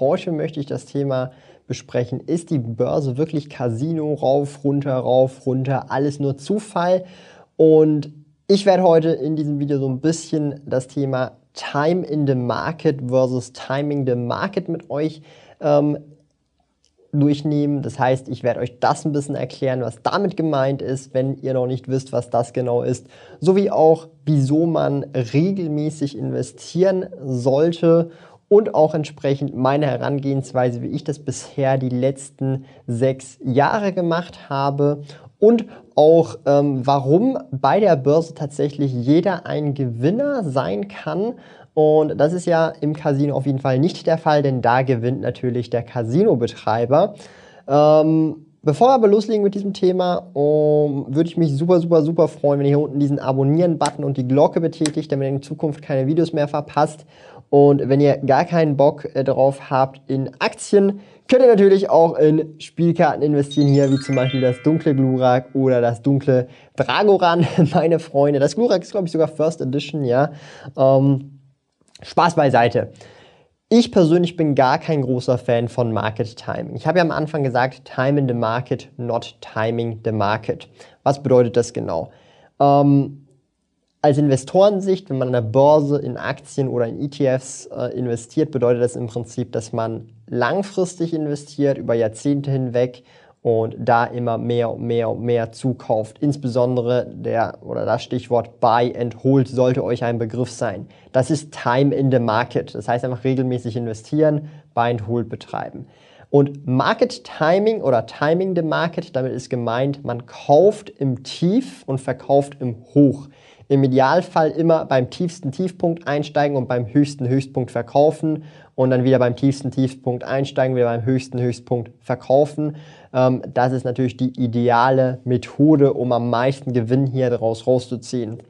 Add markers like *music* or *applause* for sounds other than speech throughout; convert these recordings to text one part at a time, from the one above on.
Heute möchte ich das Thema besprechen. Ist die Börse wirklich Casino? Rauf, runter, rauf, runter, alles nur Zufall? Und ich werde heute in diesem Video so ein bisschen das Thema Time in the Market versus Timing the Market mit euch ähm, durchnehmen. Das heißt, ich werde euch das ein bisschen erklären, was damit gemeint ist, wenn ihr noch nicht wisst, was das genau ist, sowie auch, wieso man regelmäßig investieren sollte und auch entsprechend meine Herangehensweise, wie ich das bisher die letzten sechs Jahre gemacht habe und auch ähm, warum bei der Börse tatsächlich jeder ein Gewinner sein kann. Und das ist ja im Casino auf jeden Fall nicht der Fall, denn da gewinnt natürlich der Casino-Betreiber. Ähm, Bevor wir aber loslegen mit diesem Thema, um, würde ich mich super, super, super freuen, wenn ihr hier unten diesen Abonnieren-Button und die Glocke betätigt, damit ihr in Zukunft keine Videos mehr verpasst. Und wenn ihr gar keinen Bock äh, darauf habt in Aktien, könnt ihr natürlich auch in Spielkarten investieren, hier wie zum Beispiel das dunkle Glurak oder das dunkle Dragoran, *laughs* meine Freunde. Das Glurak ist, glaube ich, sogar First Edition, ja. Ähm, Spaß beiseite. Ich persönlich bin gar kein großer Fan von Market Timing. Ich habe ja am Anfang gesagt, time in the market, not timing the market. Was bedeutet das genau? Ähm, als Investorensicht, wenn man an der Börse in Aktien oder in ETFs äh, investiert, bedeutet das im Prinzip, dass man langfristig investiert, über Jahrzehnte hinweg und da immer mehr und mehr und mehr zukauft. Insbesondere der oder das Stichwort Buy and Hold sollte euch ein Begriff sein. Das ist Time in the Market. Das heißt einfach regelmäßig investieren, Buy and Hold betreiben. Und Market Timing oder Timing the Market, damit ist gemeint, man kauft im Tief und verkauft im Hoch. Im Idealfall immer beim tiefsten Tiefpunkt einsteigen und beim höchsten Höchstpunkt verkaufen und dann wieder beim tiefsten Tiefpunkt einsteigen, wieder beim höchsten Höchstpunkt verkaufen. Ähm, das ist natürlich die ideale Methode, um am meisten Gewinn hier daraus rauszuziehen.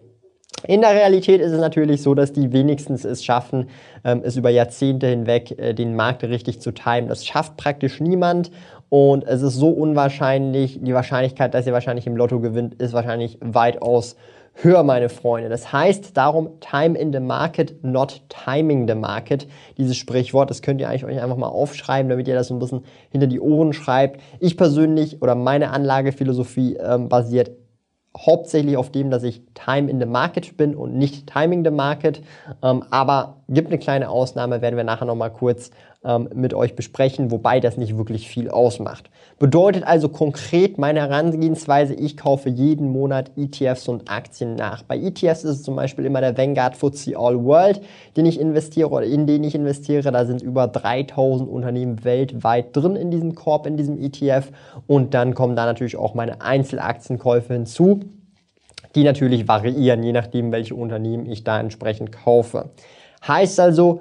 In der Realität ist es natürlich so, dass die wenigstens es schaffen, ähm, es über Jahrzehnte hinweg äh, den Markt richtig zu timen. Das schafft praktisch niemand und es ist so unwahrscheinlich, die Wahrscheinlichkeit, dass ihr wahrscheinlich im Lotto gewinnt, ist wahrscheinlich weitaus höher, meine Freunde. Das heißt darum, time in the market, not timing the market. Dieses Sprichwort, das könnt ihr eigentlich euch einfach mal aufschreiben, damit ihr das so ein bisschen hinter die Ohren schreibt. Ich persönlich oder meine Anlagephilosophie ähm, basiert hauptsächlich auf dem, dass ich Time in the Market bin und nicht Timing the Market. Ähm, aber gibt eine kleine Ausnahme, werden wir nachher nochmal kurz ähm, mit euch besprechen, wobei das nicht wirklich viel ausmacht. Bedeutet also konkret meine Herangehensweise, ich kaufe jeden Monat ETFs und Aktien nach. Bei ETFs ist es zum Beispiel immer der Vanguard FTSE All World, den ich investiere oder in den ich investiere. Da sind über 3000 Unternehmen weltweit drin in diesem Korb, in diesem ETF. Und dann kommen da natürlich auch meine Einzelaktienkäufe hinzu die natürlich variieren, je nachdem, welche Unternehmen ich da entsprechend kaufe. Heißt also,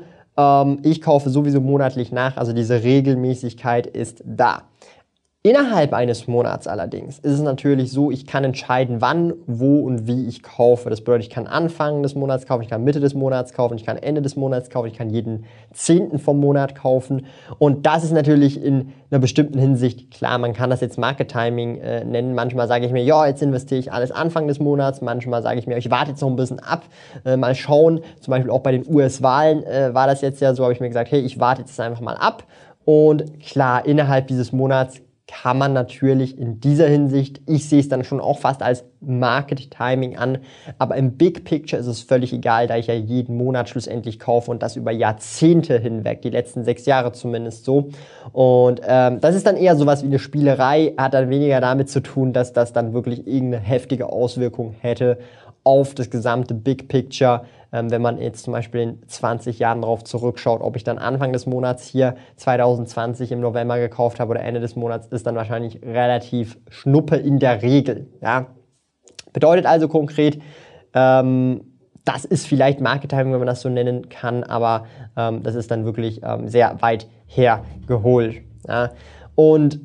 ich kaufe sowieso monatlich nach, also diese Regelmäßigkeit ist da. Innerhalb eines Monats allerdings ist es natürlich so, ich kann entscheiden, wann, wo und wie ich kaufe. Das bedeutet, ich kann Anfang des Monats kaufen, ich kann Mitte des Monats kaufen, ich kann Ende des Monats kaufen, ich kann jeden Zehnten vom Monat kaufen. Und das ist natürlich in einer bestimmten Hinsicht klar. Man kann das jetzt Market Timing äh, nennen. Manchmal sage ich mir, ja, jetzt investiere ich alles Anfang des Monats. Manchmal sage ich mir, ich warte jetzt noch ein bisschen ab, äh, mal schauen. Zum Beispiel auch bei den US-Wahlen äh, war das jetzt ja so, habe ich mir gesagt, hey, ich warte jetzt einfach mal ab. Und klar, innerhalb dieses Monats kann man natürlich in dieser Hinsicht, ich sehe es dann schon auch fast als Market Timing an, aber im Big Picture ist es völlig egal, da ich ja jeden Monat schlussendlich kaufe und das über Jahrzehnte hinweg, die letzten sechs Jahre zumindest so. Und ähm, das ist dann eher sowas wie eine Spielerei, hat dann weniger damit zu tun, dass das dann wirklich irgendeine heftige Auswirkung hätte auf das gesamte Big Picture ähm, wenn man jetzt zum Beispiel in 20 Jahren darauf zurückschaut, ob ich dann Anfang des Monats hier 2020 im November gekauft habe oder Ende des Monats, ist dann wahrscheinlich relativ schnuppe in der Regel. Ja? Bedeutet also konkret, ähm, das ist vielleicht Market Timing, wenn man das so nennen kann, aber ähm, das ist dann wirklich ähm, sehr weit hergeholt. Ja. Und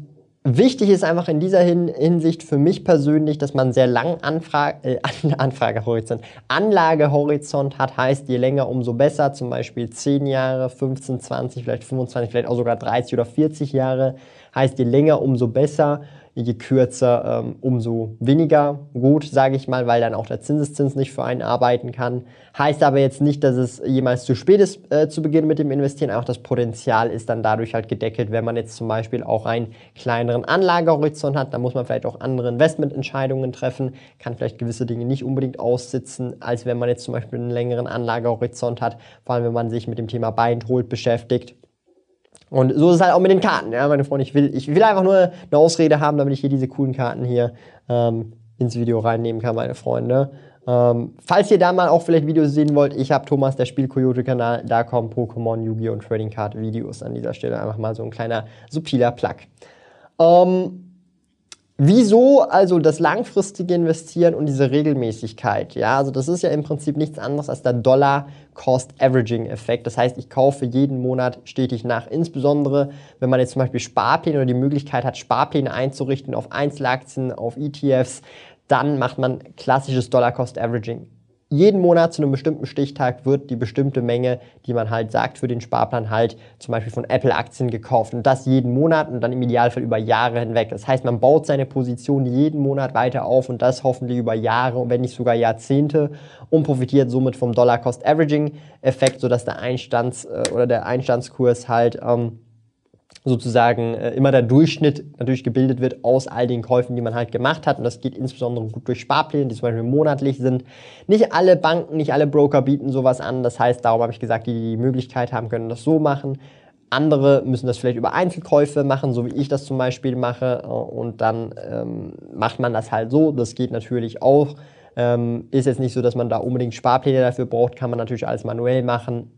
Wichtig ist einfach in dieser Hinsicht für mich persönlich, dass man sehr langen Anfrage, äh, *laughs* Anfragehorizont, Anlagehorizont hat, heißt je länger, umso besser, zum Beispiel 10 Jahre, 15, 20, vielleicht 25, vielleicht auch sogar 30 oder 40 Jahre, heißt je länger, umso besser je kürzer, ähm, umso weniger gut, sage ich mal, weil dann auch der Zinseszins nicht für einen arbeiten kann. Heißt aber jetzt nicht, dass es jemals zu spät ist äh, zu beginnen mit dem Investieren. Auch das Potenzial ist dann dadurch halt gedeckelt, wenn man jetzt zum Beispiel auch einen kleineren Anlagehorizont hat. Dann muss man vielleicht auch andere Investmententscheidungen treffen, kann vielleicht gewisse Dinge nicht unbedingt aussitzen, als wenn man jetzt zum Beispiel einen längeren Anlagehorizont hat. Vor allem, wenn man sich mit dem Thema Buy and Hold beschäftigt. Und so ist es halt auch mit den Karten, ja, meine Freunde. Ich will, ich will einfach nur eine Ausrede haben, damit ich hier diese coolen Karten hier ähm, ins Video reinnehmen kann, meine Freunde. Ähm, falls ihr da mal auch vielleicht Videos sehen wollt, ich habe Thomas, der Spiel-Coyote-Kanal, da kommen Pokémon, Yu-Gi-Oh! und Trading Card Videos an dieser Stelle. Einfach mal so ein kleiner subtiler Plug. Ähm, Wieso also das langfristige Investieren und diese Regelmäßigkeit? Ja, also das ist ja im Prinzip nichts anderes als der Dollar-Cost-Averaging-Effekt. Das heißt, ich kaufe jeden Monat stetig nach. Insbesondere, wenn man jetzt zum Beispiel Sparpläne oder die Möglichkeit hat, Sparpläne einzurichten auf Einzelaktien, auf ETFs, dann macht man klassisches Dollar-Cost-Averaging jeden Monat zu einem bestimmten Stichtag wird die bestimmte Menge, die man halt sagt, für den Sparplan halt zum Beispiel von Apple-Aktien gekauft. Und das jeden Monat und dann im Idealfall über Jahre hinweg. Das heißt, man baut seine Position jeden Monat weiter auf und das hoffentlich über Jahre und wenn nicht sogar Jahrzehnte und profitiert somit vom Dollar-Cost-Averaging-Effekt, sodass der Einstands- äh, oder der Einstandskurs halt ähm, sozusagen äh, immer der Durchschnitt natürlich gebildet wird aus all den Käufen, die man halt gemacht hat. Und das geht insbesondere gut durch Sparpläne, die zum Beispiel monatlich sind. Nicht alle Banken, nicht alle Broker bieten sowas an. Das heißt, darum habe ich gesagt, die die Möglichkeit haben, können das so machen. Andere müssen das vielleicht über Einzelkäufe machen, so wie ich das zum Beispiel mache. Äh, und dann ähm, macht man das halt so. Das geht natürlich auch. Ähm, ist jetzt nicht so, dass man da unbedingt Sparpläne dafür braucht, kann man natürlich alles manuell machen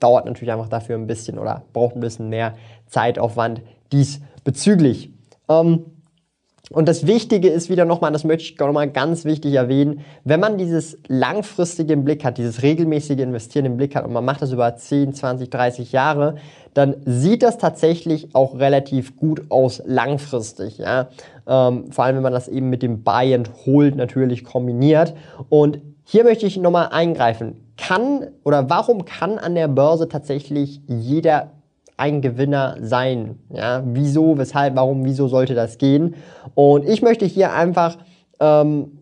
dauert natürlich einfach dafür ein bisschen oder braucht ein bisschen mehr Zeitaufwand diesbezüglich. Ähm, und das Wichtige ist wieder nochmal, das möchte ich nochmal ganz wichtig erwähnen, wenn man dieses langfristige im Blick hat, dieses regelmäßige Investieren im Blick hat und man macht das über 10, 20, 30 Jahre, dann sieht das tatsächlich auch relativ gut aus langfristig. Ja? Ähm, vor allem, wenn man das eben mit dem Buy and Hold natürlich kombiniert. Und hier möchte ich nochmal eingreifen kann oder warum kann an der Börse tatsächlich jeder ein Gewinner sein? Ja, wieso, weshalb, warum, wieso sollte das gehen? Und ich möchte hier einfach ähm,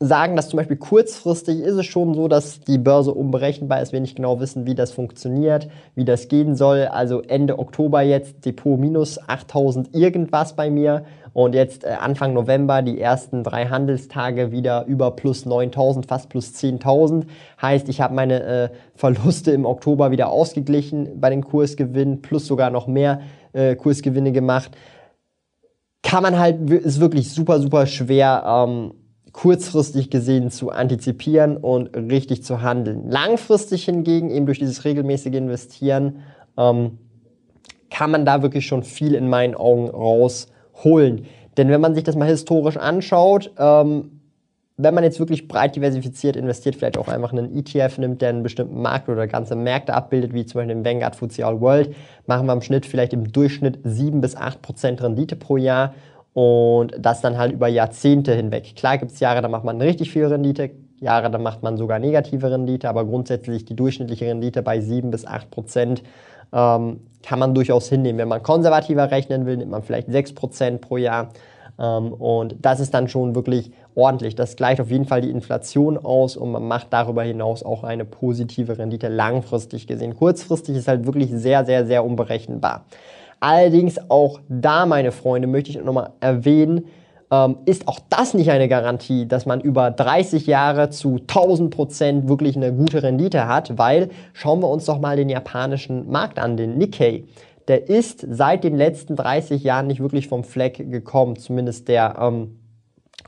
sagen, dass zum Beispiel kurzfristig ist es schon so, dass die Börse unberechenbar ist, wir nicht genau wissen, wie das funktioniert, wie das gehen soll. Also Ende Oktober jetzt Depot minus 8000 irgendwas bei mir und jetzt äh, Anfang November die ersten drei Handelstage wieder über plus 9000, fast plus 10.000. Heißt, ich habe meine äh, Verluste im Oktober wieder ausgeglichen bei den Kursgewinnen, plus sogar noch mehr äh, Kursgewinne gemacht. Kann man halt, ist wirklich super, super schwer. Ähm, kurzfristig gesehen zu antizipieren und richtig zu handeln. Langfristig hingegen, eben durch dieses regelmäßige Investieren, ähm, kann man da wirklich schon viel in meinen Augen rausholen. Denn wenn man sich das mal historisch anschaut, ähm, wenn man jetzt wirklich breit diversifiziert investiert, vielleicht auch einfach einen ETF nimmt, der einen bestimmten Markt oder ganze Märkte abbildet, wie zum Beispiel den Vanguard FTSE All World, machen wir im Schnitt vielleicht im Durchschnitt 7 bis 8 Prozent Rendite pro Jahr und das dann halt über Jahrzehnte hinweg. Klar gibt es Jahre, da macht man richtig viel Rendite, Jahre, da macht man sogar negative Rendite, aber grundsätzlich die durchschnittliche Rendite bei 7 bis 8 Prozent ähm, kann man durchaus hinnehmen. Wenn man konservativer rechnen will, nimmt man vielleicht 6 Prozent pro Jahr. Ähm, und das ist dann schon wirklich ordentlich. Das gleicht auf jeden Fall die Inflation aus und man macht darüber hinaus auch eine positive Rendite langfristig gesehen. Kurzfristig ist halt wirklich sehr, sehr, sehr unberechenbar. Allerdings auch da, meine Freunde, möchte ich nochmal erwähnen, ähm, ist auch das nicht eine Garantie, dass man über 30 Jahre zu 1000 Prozent wirklich eine gute Rendite hat, weil schauen wir uns doch mal den japanischen Markt an, den Nikkei. Der ist seit den letzten 30 Jahren nicht wirklich vom Fleck gekommen, zumindest der ähm,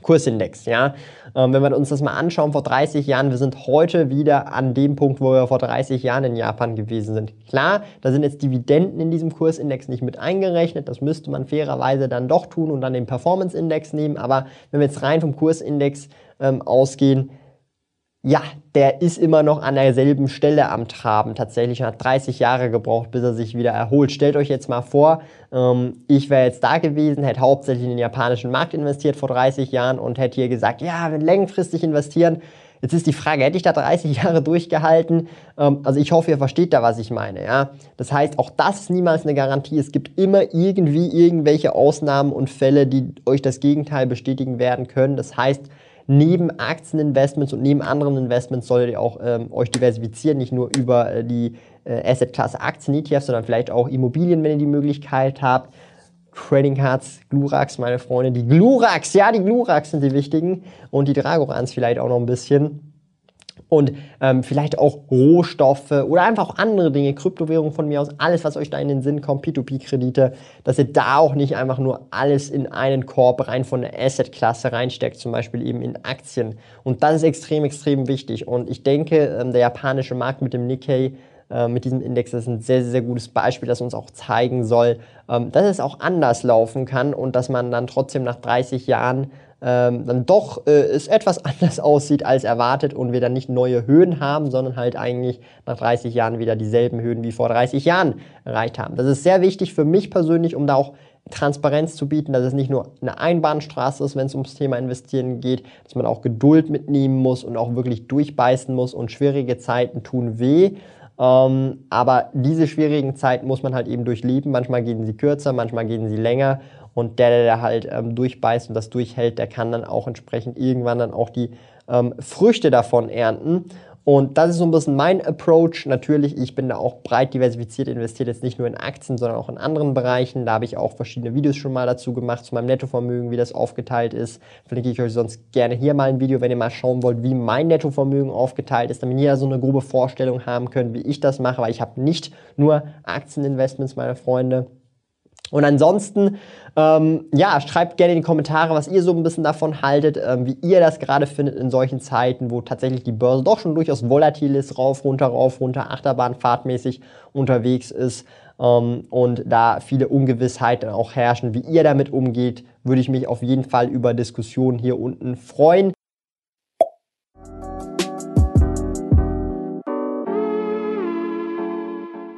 Kursindex. Ja? Ähm, wenn wir uns das mal anschauen, vor 30 Jahren, wir sind heute wieder an dem Punkt, wo wir vor 30 Jahren in Japan gewesen sind. Klar, da sind jetzt Dividenden in diesem Kursindex nicht mit eingerechnet, das müsste man fairerweise dann doch tun und dann den Performance-Index nehmen, aber wenn wir jetzt rein vom Kursindex ähm, ausgehen, ja, der ist immer noch an derselben Stelle am Traben. Tatsächlich hat 30 Jahre gebraucht, bis er sich wieder erholt. Stellt euch jetzt mal vor, ähm, ich wäre jetzt da gewesen, hätte hauptsächlich in den japanischen Markt investiert vor 30 Jahren und hätte hier gesagt, ja, wir längfristig investieren. Jetzt ist die Frage, hätte ich da 30 *laughs* Jahre durchgehalten? Ähm, also ich hoffe, ihr versteht da, was ich meine. Ja? Das heißt, auch das ist niemals eine Garantie. Es gibt immer irgendwie irgendwelche Ausnahmen und Fälle, die euch das Gegenteil bestätigen werden können. Das heißt, neben Aktieninvestments und neben anderen Investments solltet ihr auch ähm, euch diversifizieren, nicht nur über äh, die äh, Asset-Klasse Aktien, ETFs, sondern vielleicht auch Immobilien, wenn ihr die Möglichkeit habt. Trading Cards, Glurax, meine Freunde, die Glurax, ja, die Glurax sind die wichtigen. Und die Dragorans vielleicht auch noch ein bisschen und ähm, vielleicht auch Rohstoffe oder einfach auch andere Dinge, Kryptowährungen von mir aus, alles, was euch da in den Sinn kommt, P2P-Kredite, dass ihr da auch nicht einfach nur alles in einen Korb rein von der Asset-Klasse reinsteckt, zum Beispiel eben in Aktien. Und das ist extrem, extrem wichtig. Und ich denke, ähm, der japanische Markt mit dem Nikkei äh, mit diesem Index das ist ein sehr, sehr gutes Beispiel, das uns auch zeigen soll, ähm, dass es auch anders laufen kann und dass man dann trotzdem nach 30 Jahren ähm, dann doch äh, es etwas *laughs* anders aussieht als erwartet und wir dann nicht neue Höhen haben, sondern halt eigentlich nach 30 Jahren wieder dieselben Höhen wie vor 30 Jahren erreicht haben. Das ist sehr wichtig für mich persönlich, um da auch Transparenz zu bieten, dass es nicht nur eine Einbahnstraße ist, wenn es ums Thema Investieren geht, dass man auch Geduld mitnehmen muss und auch wirklich durchbeißen muss und schwierige Zeiten tun weh. Ähm, aber diese schwierigen Zeiten muss man halt eben durchleben. Manchmal gehen sie kürzer, manchmal gehen sie länger. Und der, der halt ähm, durchbeißt und das durchhält, der kann dann auch entsprechend irgendwann dann auch die ähm, Früchte davon ernten. Und das ist so ein bisschen mein Approach. Natürlich, ich bin da auch breit diversifiziert, investiert jetzt nicht nur in Aktien, sondern auch in anderen Bereichen. Da habe ich auch verschiedene Videos schon mal dazu gemacht, zu meinem Nettovermögen, wie das aufgeteilt ist. Verlinke ich euch sonst gerne hier mal ein Video, wenn ihr mal schauen wollt, wie mein Nettovermögen aufgeteilt ist, damit ihr so eine grobe Vorstellung haben könnt, wie ich das mache, weil ich habe nicht nur Aktieninvestments, meine Freunde. Und ansonsten, ähm, ja, schreibt gerne in die Kommentare, was ihr so ein bisschen davon haltet, ähm, wie ihr das gerade findet in solchen Zeiten, wo tatsächlich die Börse doch schon durchaus volatil ist, rauf, runter, rauf, runter, Achterbahnfahrtmäßig unterwegs ist ähm, und da viele Ungewissheiten auch herrschen. Wie ihr damit umgeht, würde ich mich auf jeden Fall über Diskussionen hier unten freuen.